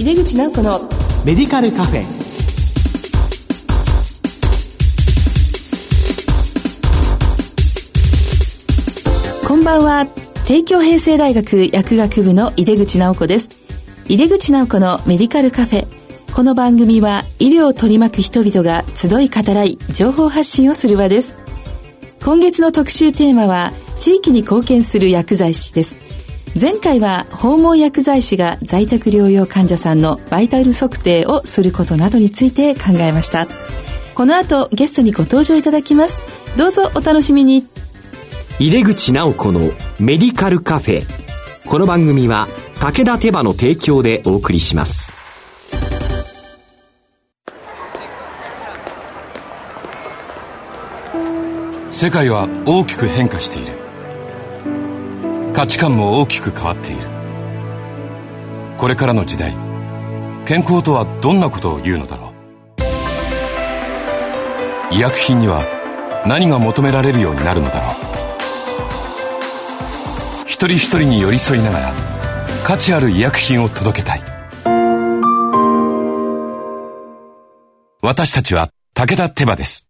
井出口直子のメディカルカフェ。こんばんは。帝京平成大学薬学部の井出口直子です。井出口直子のメディカルカフェ。この番組は医療を取り巻く人々が集い語らい情報発信をする場です。今月の特集テーマは地域に貢献する薬剤師です前回は訪問薬剤師が在宅療養患者さんのバイタル測定をすることなどについて考えました。この後ゲストにご登場いただきます。どうぞお楽しみに。入れ口直子のメディカルカフェ。この番組は武田手羽の提供でお送りします。世界は大きく変化している価値観も大きく変わっている。これからの時代健康とはどんなことを言うのだろう。医薬品には何が求められるようになるのだろう。一人一人に寄り添いながら価値ある医薬品を届けたい。私たちは武田手羽です。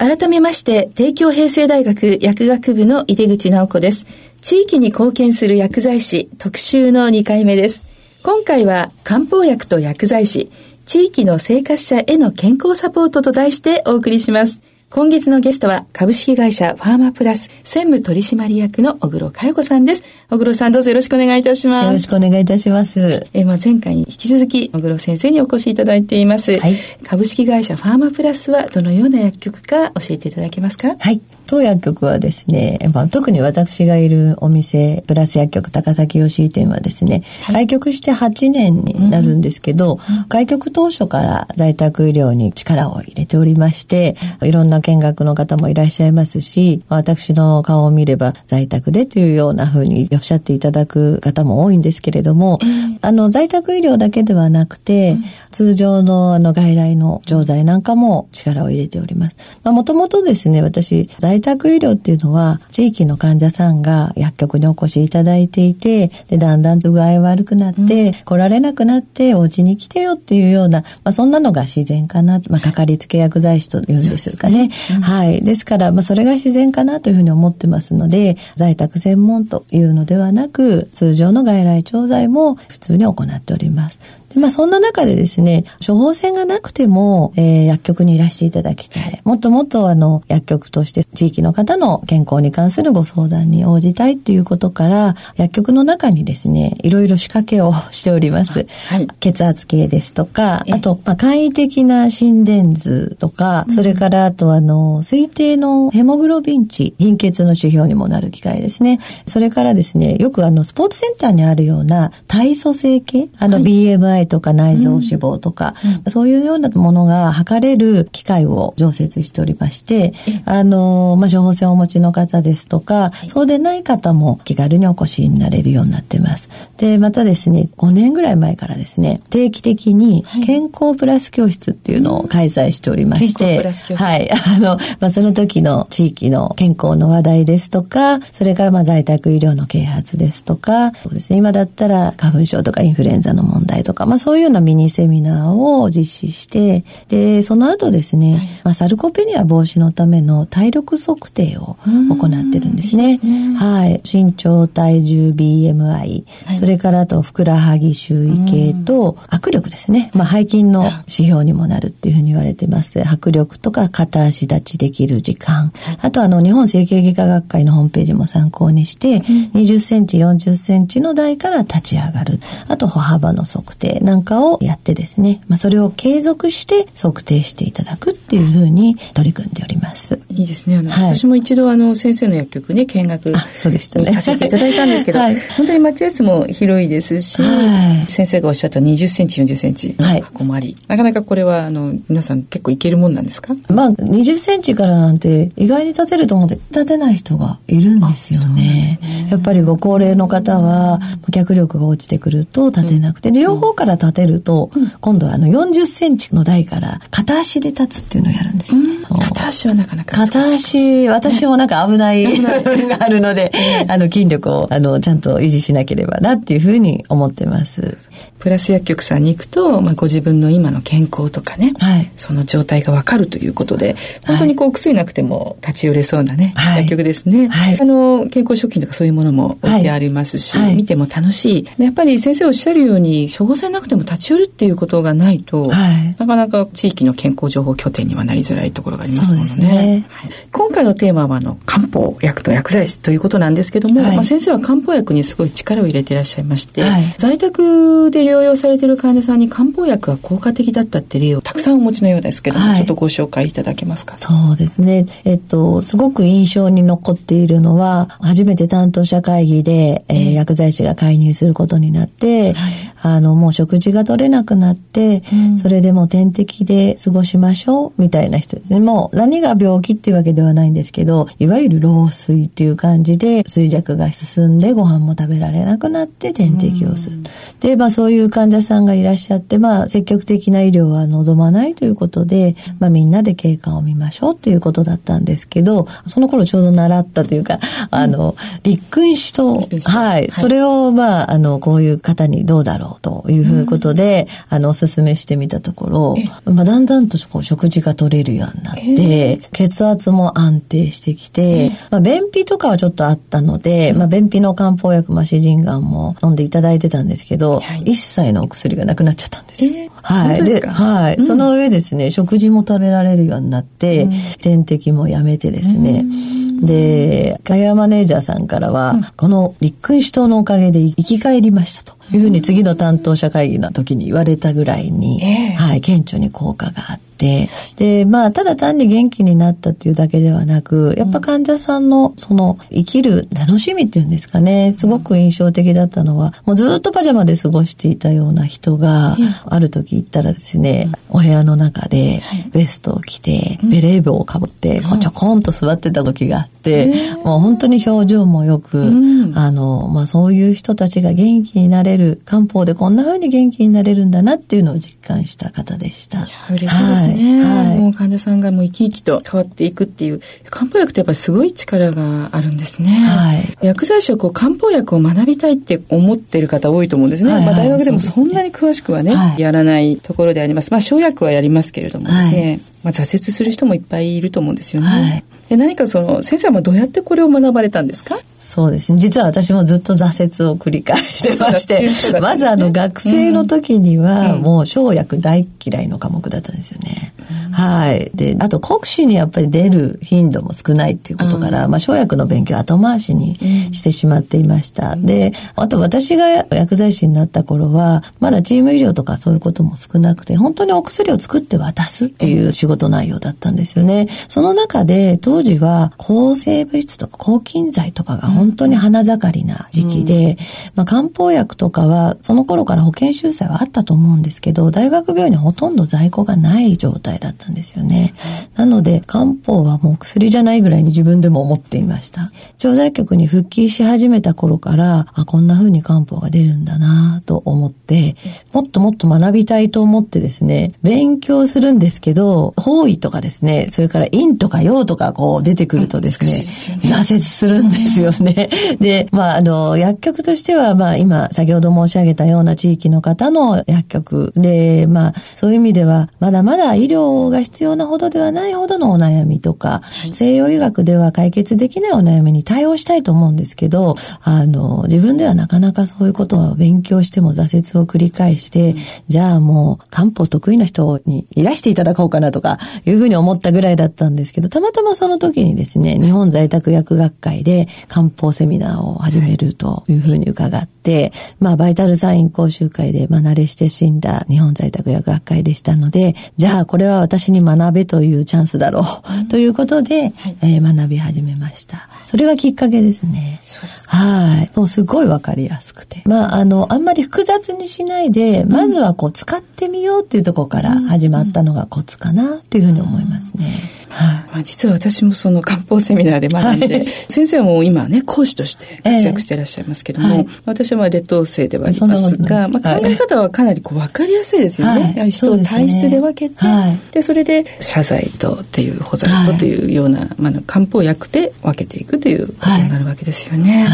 改めまして、帝京平成大学薬学部の井出口直子です。地域に貢献する薬剤師特集の2回目です。今回は漢方薬と薬剤師、地域の生活者への健康サポートと題してお送りします。今月のゲストは株式会社ファーマプラス専務取締役の小黒佳代子さんです。小黒さんどうぞよろしくお願いいたします。よろしくお願いいたします。えまあ、前回に引き続き小黒先生にお越しいただいています。はい、株式会社ファーマプラスはどのような薬局か教えていただけますか？はい。当薬局はですね、まあ、特に私がいるお店、プラス薬局高崎吉井店はですね、はい、開局して8年になるんですけど、うん、開局当初から在宅医療に力を入れておりまして、いろんな見学の方もいらっしゃいますし、私の顔を見れば在宅でというようなふうにおっしゃっていただく方も多いんですけれども、うん、あの、在宅医療だけではなくて、うん、通常のあの外来の錠剤なんかも力を入れております。まあ、もともとですね、私、在在宅医療っていうのは、地域の患者さんが薬局にお越しいただいていて、で、だんだんと具合悪くなって、うん、来られなくなって、お家に来てよっていうような、まあ、そんなのが自然かな、まあ、かかりつけ薬剤師というんですかね。ねうん、はい。ですから、まあ、それが自然かなというふうに思ってますので、在宅専門というのではなく、通常の外来調剤も普通に行っております。でまあ、そんな中でですね、処方箋がなくても、えー、薬局にいらしていただきたい。もっともっとあの、薬局として地域の方の健康に関するご相談に応じたいっていうことから、薬局の中にですね、いろいろ仕掛けをしております。はい、血圧計ですとか、あと、まあ、簡易的な心電図とか、それからあとあの、推定のヘモグロビン値、貧血の指標にもなる機械ですね。それからですね、よくあの、スポーツセンターにあるような体組成計、あの、BMI とか内臓脂肪とか、うん、そういうようなものが測れる機械を常設しておりまして、あの、まあ、処方箋をお持ちの方ですとか、そうでない方も気軽にお越しになれるようになってます。で、またですね、5年ぐらい前からですね、定期的に健康プラス教室っていうのを開催しておりまして、はい、あの、まあ、その時の地域の健康の話題ですとか、それからまあ在宅医療の啓発ですとか、そうですね、今だったら花粉症とかインフルエンザの問題とか、まあそういうようなミニセミナーを実施して、で、その後ですね、はい、まあ、サルコペニア防止のための体力測定を行ってるんですね。すねはい。身長、体重、BMI、はい、それからあと、ふくらはぎ周囲系と、握力ですね。まあ、背筋の指標にもなるっていうふうに言われてます。握力とか片足立ちできる時間。あと、あの、日本整形外科学会のホームページも参考にして、20センチ、40センチの台から立ち上がる。あと、歩幅の測定なんかをやってですね、まあ、それを継続して測定していただくっていうふうに取り組んでおります。いいですね。あの、はい、私も一度あの先生の薬局ね見学そうでしたね。させていただいたんですけど、はい、本当に待合室も広いですし、はい、先生がおっしゃった20センチ40センチの箱もあり、なかなかこれはあの皆さん結構いけるもんなんですか？まあ20センチからなんて意外に立てると思って立てない人がいるんですよね。ねやっぱりご高齢の方は脚力が落ちてくると立てなくて、両方から立てると、今度はあの40センチの台から片足で立つっていうのをやるんです。片足はなかなか片足、私もなんか危ない部分があるので、あの筋力をあのちゃんと維持しなければなっていうふうに思ってます。プラス薬局さんに行くと、まあ、ご自分の今の健康とかね、はい、その状態がわかるということで、本当にこう薬なくても立ち寄れそうなね、はい、薬局ですね、はい、あの、健康食品とかそういうものも置いてありますし、見ても楽しい。やっぱり先生おっしゃるように、処方箋なくても立ち寄るっていうことがないと、なかなか地域の健康情報拠点にはなりづらいところがありますものね。ね。今回のテーマはあの漢方薬と薬剤師ということなんですけども、まあ、先生は漢方薬にすごい力を入れていらっしゃいまして、在宅で療養されている患者さんに漢方薬が効果的だったって例をたくさんお持ちのようですけども、はい、ちょっとご紹介いただけますか？そうですね。えっと、すごく印象に残っているのは、初めて担当者会議で、えー、薬剤師が介入することになって、はい、あの、もう食事が取れなくなって、うん、それでも点滴で過ごしましょう、みたいな人ですね。もう何が病気っていうわけではないんですけど、いわゆる老衰っていう感じで、衰弱が進んでご飯も食べられなくなって点滴をする。うん、で、まあそういう患者さんがいらっしゃって、まあ積極的な医療は望まないということで、まあみんなで経過を見ましょうということだったんですけど、その頃ちょうど習ったというか、あの、立君子と、はい、それをまあ、あの、こういう方にどうだろうというふうことで、あの、お勧めしてみたところ、まあだんだんとこう食事が取れるようになって、血圧も安定してきて、まあ便秘とかはちょっとあったので、まあ便秘の漢方薬、まあ詩人がんも飲んでいただいてたんですけど、一切のお薬がなくなっちゃったんですよ。はい。で、はい、うん、その上ですね、食事も食べられるようになって、うん、点滴もやめてですね、で、ガヤマネージャーさんからは、うん、この立君子党のおかげで生き返りましたというふうに次の担当者会議の時に言われたぐらいに、えー、はい、顕著に効果があって、て、で、まあ、ただ単に元気になったっていうだけではなく、やっぱ患者さんのその生きる楽しみっていうんですかね、すごく印象的だったのは、もうずっとパジャマで過ごしていたような人が、ある時行ったらですね、お部屋の中でベストを着て、ベレー帽をかぶって、こうちょこんと座ってた時があって、もう本当に表情もよく、あの、まあそういう人たちが元気になれる、漢方でこんな風に元気になれるんだなっていうのを実感した方でした。嬉しいですね。ね、はい、もう患者さんがもう生き生きと変わっていくっていう。漢方薬ってやっぱりすごい力があるんですね、はい、薬剤師はこう漢方薬を学びたいって思ってる方多いと思うんですね、はいはい、まあ、大学でもそんなに詳しくはね、ね、やらないところであります。まあ生薬はやりますけれどもですね、まあ、挫折する人もいっぱいいると思うんですよね、で何かその先生はどうやってこれを学ばれたんですか？そうですね。実は私もずっと挫折を繰り返してまして、ね、まずあの学生の時にはもう生薬大嫌いの科目だったんですよね、うん、はい。であと国試にやっぱり出る頻度も少ないっていうことから、うん、まあ、生薬の勉強後回しにしてしまっていました、うん、であと私が薬剤師になった頃はまだチーム医療とかそういうことも少なくて本当にお薬を作って渡すっていう仕事内容だったんですよね。その中で当当時は抗生物質とか抗菌剤とかが本当に花盛りな時期で、うん、まあ、漢方薬とかはその頃から保険収載はあったと思うんですけど、大学病院にほとんど在庫がない状態だったんですよね。なので漢方はもう薬じゃないぐらいに自分でも思っていました。調剤局に復帰し始めた頃から、あ、こんな風に漢方が出るんだなと思って、もっともっと学びたいと思ってですね、勉強するんですけど、方位とかですね、それから陰とか陽とかこう出てくるとですね、すね挫折するんですよね。で、まあ、あの、薬局としては、まあ、今、先ほど申し上げたような地域の方の薬局で、まあ、そういう意味では、まだまだ医療が必要なほどではないほどのお悩みとか、はい、西洋医学では解決できないお悩みに対応したいと思うんですけど、あの、自分ではなかなかそういうことを勉強しても挫折を繰り返して、うん、じゃあもう、漢方得意な人にいらしていただこうかなとか、いうふうに思ったぐらいだったんですけど、たまたまその時にですね、日本在宅薬学会で漢方セミナーを始めるというふうに伺って、まあ、バイタルサイン講習会で、まあ、慣れして死んだ日本在宅薬学会でしたので、じゃあ、これは私に学べというチャンスだろう、ということで、はい、えー、学び始めました。それがきっかけですね。そうですか。はい。もうすごいわかりやすくて。まあ、あの、あんまり複雑にしないで、まずはこう、使ってみようっていうところから始まったのがコツかなっていうふうに思いますね。まあ、実は私もその漢方セミナーで学んで、はい、先生はもう今ね、講師として活躍していらっしゃいますけども、えーはい、私はまあ劣等生ではありますが、まあ、考え方はかなりこう分かりやすいですよね。はい、やはり人を体質で分けて、で、それで謝罪とっていう補剤とというような、まあ、漢方薬で分けていくということになるわけですよね。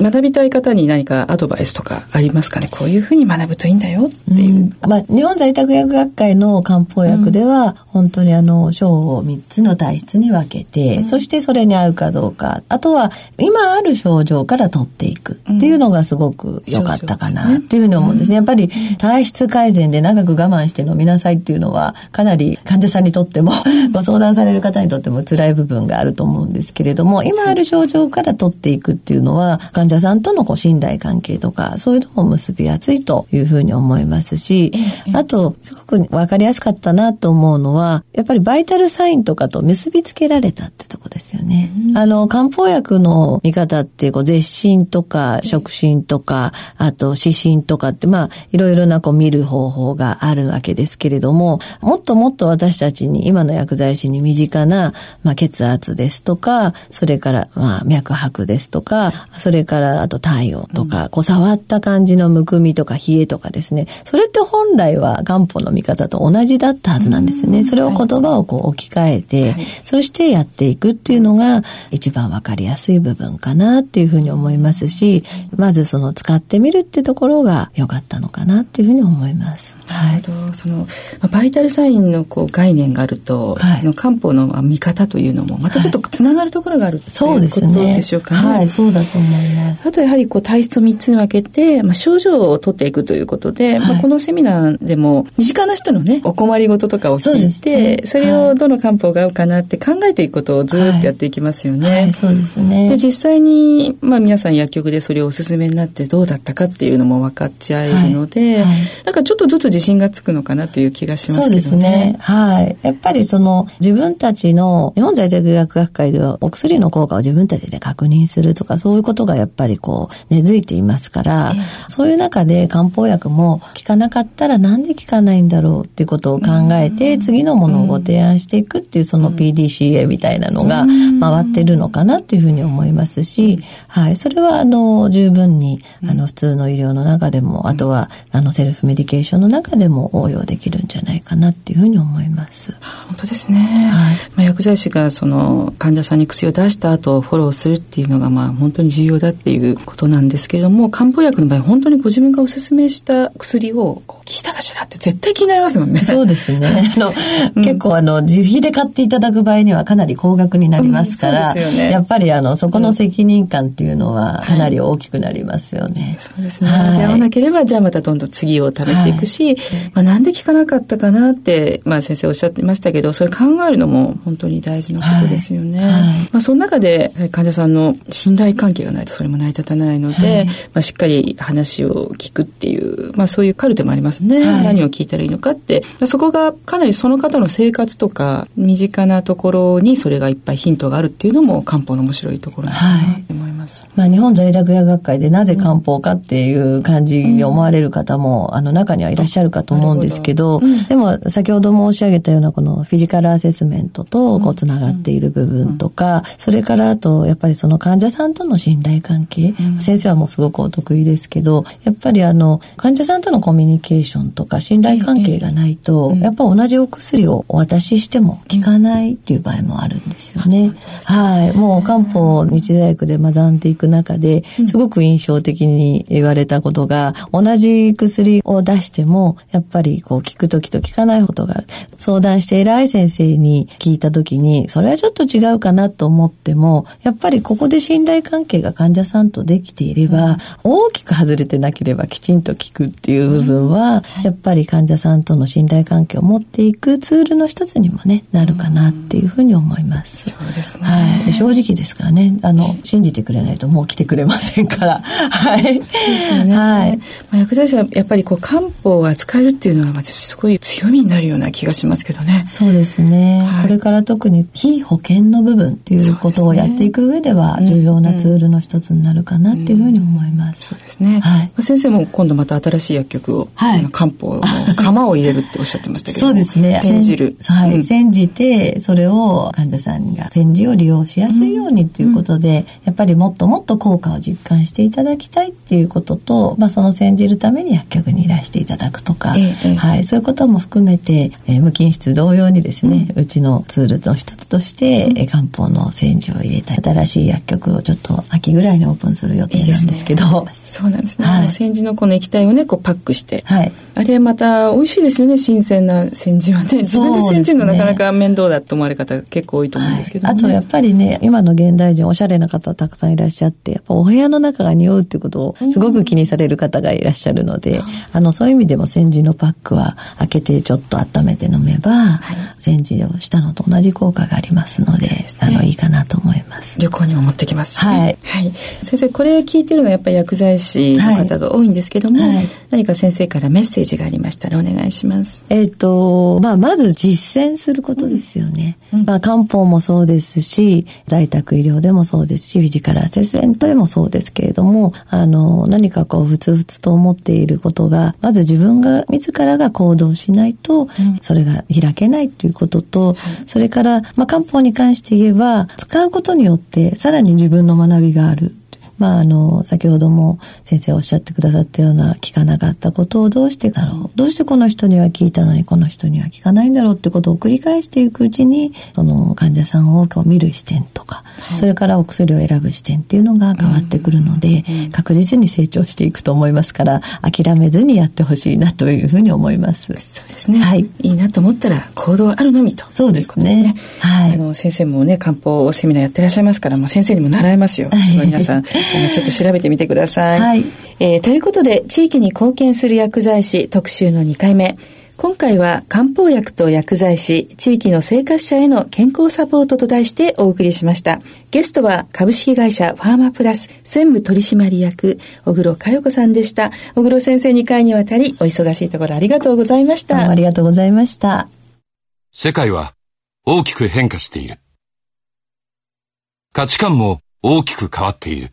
学びたい方に何かアドバイスとかありますかね？こういうふうに学ぶといいんだよっていう。うん、まあ、日本在宅薬学会の漢方薬では、うん、本当にあの、章を3つの体質に分けて、うん、そしてそれに合うかどうか、あとは今ある症状から取っていくっていうのがすごく良かったかなっていうふうに思うんですね。やっぱり体質改善で長く我慢して飲みなさいっていうのは、かなり患者さんにとっても、ご相談される方にとっても辛い部分があると思うんですけれども、今ある症状から取っていくっていうのは、患者さんとのこう信頼関係とか、そういうのも結びやすいというふうに思いますし、あと、すごくわかりやすかったなと思うのは、やっぱりバイタルサインとかと結びつけられたってとこですよね。うん、あの、漢方薬の見方って、こう、絶診とか、触診とか、あと、指針とかって、まあ、いろいろなこう見る方法があるわけですけれども、もっともっと私たちに、今の薬剤師に身近な、まあ、血圧ですとか、それから、まあ、脈拍ですとか、それから、あと、体温とか、こう触った感じのむくみとか冷えとかですね、それって本来は漢方の見方と同じだったはずなんですよね。それを言葉をこう置き換えて、そしてやっていくっていうのが一番わかりやすい部分かなっていうふうに思いますし、まずその使ってみるってところが良かったのかなっていうふうに思います。なるほど、そのバイタルサインのこう概念があると、はい、その漢方の見方というのもまたちょっとつながるところがある、はい、そうですねでしょうかね。はい、そうだと思います。あとやはりこう体質を3つに分けて、まあ、症状を取っていくということで、はい、まあ、このセミナーでも身近な人のねお困りごととかを聞いてそ、ね,、れをどの漢方が合うかなって考えていくことをずっとやっていきますよね。はいそうですねで実際に、まあ、皆さん薬局でそれをおすすめになってどうだったかっていうのも分かっちゃえるので、なんかちょっとずつ自信がつくのかなという気がしますけどね。そうですね。はい。やっぱりその自分たちの日本在宅薬学会ではお薬の効果を自分たちで確認するとかそういうことがやっぱりこう根付いていますから、えー、そういう中で漢方薬も効かなかったらなんで効かないんだろうっていうことを考えて、次のものをご提案していくっていうその PDCA みたいなのが回ってるのかなっていうふうに思いますし、はい。それはあの十分にあの普通の医療の中でも、あとはあのセルフメディケーションの中でも応用できるんじゃないかなっていうふうに思います。本当ですね。はい、まあ、薬剤師がその患者さんに薬を出した後フォローするっていうのがまあ本当に重要だっていうことなんですけれども、漢方薬の場合本当にご自分がおすすめした薬を効いたかしらって絶対気になりますもんね。そうですね。あの、うん、結構あの自費で買っていただく場合にはかなり高額になりますから、うんね、やっぱりあのそこの責任感っていうのはかなり大きくなりますよね。はい、そうですね。はい、合わなければじゃあまたどんどん次を試していくし、はい、まあなんで効かなかったかなって、まあ、先生おっしゃってましたけどそれ考えるのも本当に大事なことですよね。まあ、その中で患者さんの信頼関係がないとそれも成り立たないので、はい、まあ、しっかり話を聞くっていう、まあ、そういうカルテもありますね、何を聞いたらいいのかって、まあ、そこがかなりその方の生活とか身近なところにそれがいっぱいヒントがあるっていうのも漢方の面白いところだなと思います。まあ、日本在宅薬学会でなぜ漢方かっていう感じに思われる方も、うん、あの中にはいらっしゃるかと思うんですけど、どうん、でも先ほど申し上げたようなこのフィジカルアセスメントとこうつながっている部分とか、それからあとやっぱりその患者さんとの信頼関係、先生はもうすごくお得意ですけど、やっぱりあの患者さんとのコミュニケーションとか信頼関係がないと、やっぱ同じお薬をお渡ししても効かないっていう場合もあるんですよね。はい。もう漢方日大学で学んでいく中で、すごく印象的に言われたことが、同じ薬を出しても、やっぱりこう効く時と効かないことがある。相談して偉い先生に聞いた時に、それはちょっと違うかなと思っても、やっぱりここで信頼関係が患者さんとできていれば、うん、大きく外れてなければきちんと聞くっていう部分は、うん、やっぱり患者さんとの信頼関係を持っていくツールの一つにもね、なるかなっていうふうに思います。そうですね。はい。正直ですからね、あの、信じてくれないないともう来てくれませんから。はい。ですよね。はい。まあ、薬剤師はやっぱりこう漢方が使えるっていうのは、私すごい強みになるような気がしますけどね。そうですね。はい、これから特に非保険の部分っていうことをやっていく上では、重要なツールの一つになるかなっていうふうに思います。そうですね。はい。先生も今度また新しい薬局を、はい、漢方の釜を入れるっておっしゃってましたけどそうですね。煎じる。はい。煎じて、それを患者さんが煎じを利用しやすいようにということで、やっぱりもっともっと効果を実感していただきたいっていうことと、まあ、その煎じるために薬局にいらしていただくとか、ええ、はい、そういうことも含めて、えー、無菌室同様にですね、うん、うちのツールの一つとして、うん、漢方の煎じを入れた新しい薬局をちょっと秋ぐらいにオープンする予定なんですけど。ね、そうなんですね。はい、煎じのこの液体をね、こうパックして、はい、あれまた美味しいですよね、新鮮な煎じはね。自分で煎じるのなかなか面倒だと思われる方結構多いと思うんですけど、ね。はい、あとやっぱりね、今の現代人おしゃれな方たくさんいらっしゃって、やっぱお部屋の中が匂うっていうことをすごく気にされる方がいらっしゃるので、うん、あの、そういう意味でも煎じのパックは開けてちょっと温めて飲めば、はい、煎じをしたのと同じ効果がありますので、でね、あの、いいかなと思います。旅行にも持ってきますし、ね、はい。はい。先生、これ聞いてるのはやっぱり薬剤師の方が多いんですけども、はい、何か先生からメッセージがありましたらお願いします。えっ、ー、と、まあ、まず実践することですよね。うん、まあ、漢方もそうですし、在宅医療でもそうですし、フィジカルアセスメントでもそうですけれども、あの、何かこう、ふつふつと思っていることが、まず自分が、自らが行動しないと、それが開けないということと、うん、それから、まあ、漢方に関して言えば、使うことによって、さらに自分の学びがある。まあ、あの、先ほども先生おっしゃってくださったような聞かなかったことをどうしてだろう。どうしてこの人には聞いたのにこの人には聞かないんだろうってことを繰り返していくうちに、その患者さんを見る視点とか、はい、それからお薬を選ぶ視点っていうのが変わってくるので、うんうん、確実に成長していくと思いますから、諦めずにやってほしいなというふうに思います。そうですね。はい。いいなと思ったら行動あるのみと。そうですね。ねはい。あの、先生もね、漢方セミナーやってらっしゃいますから、もう先生にも習えますよ。すごい皆さん。あのちょっと調べてみてください。はい。えー、ということで、地域に貢献する薬剤師特集の2回目。今回は漢方薬と薬剤師、地域の生活者への健康サポートと題してお送りしました。ゲストは株式会社ファーマプラス専務取締役、小黒佳代子さんでした。小黒先生2回にわたりお忙しいところありがとうございました。ありがとうございました。世界は大きく変化している。価値観も大きく変わっている。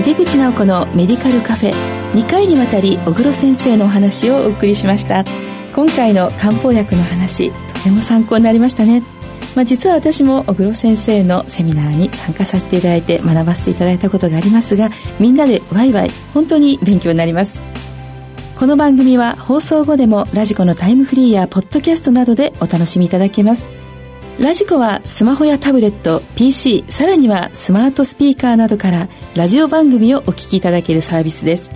井出口直子のメディカルカフェ2回にわたり小黒先生のお話をお送りしました。今回の漢方薬の話とても参考になりましたね。まあ、実は私も小黒先生のセミナーに参加させていただいて学ばせていただいたことがありますがみんなでワイワイ本当に勉強になります。この番組は放送後でもラジコのタイムフリーやポッドキャストなどでお楽しみいただけます。ラジコはスマホやタブレット、PC、さらにはスマートスピーカーなどからラジオ番組をお聞きいただけるサービスです。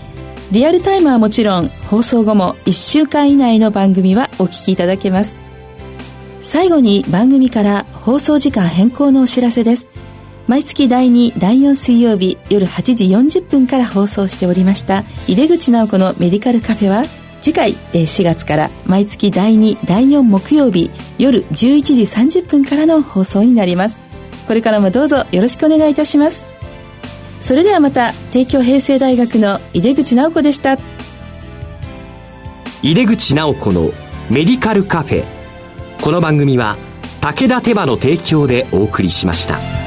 リアルタイムはもちろん放送後も1週間以内の番組はお聞きいただけます。最後に番組から放送時間変更のお知らせです。毎月第2、第4水曜日夜8時40分から放送しておりました井出口直子のメディカルカフェは次回4月から毎月第2第4木曜日夜11時30分からの放送になります。これからもどうぞよろしくお願いいたします。それではまた帝京平成大学の井出口直子でした。井出口直子のメディカルカフェ。この番組は武田手羽の提供でお送りしました。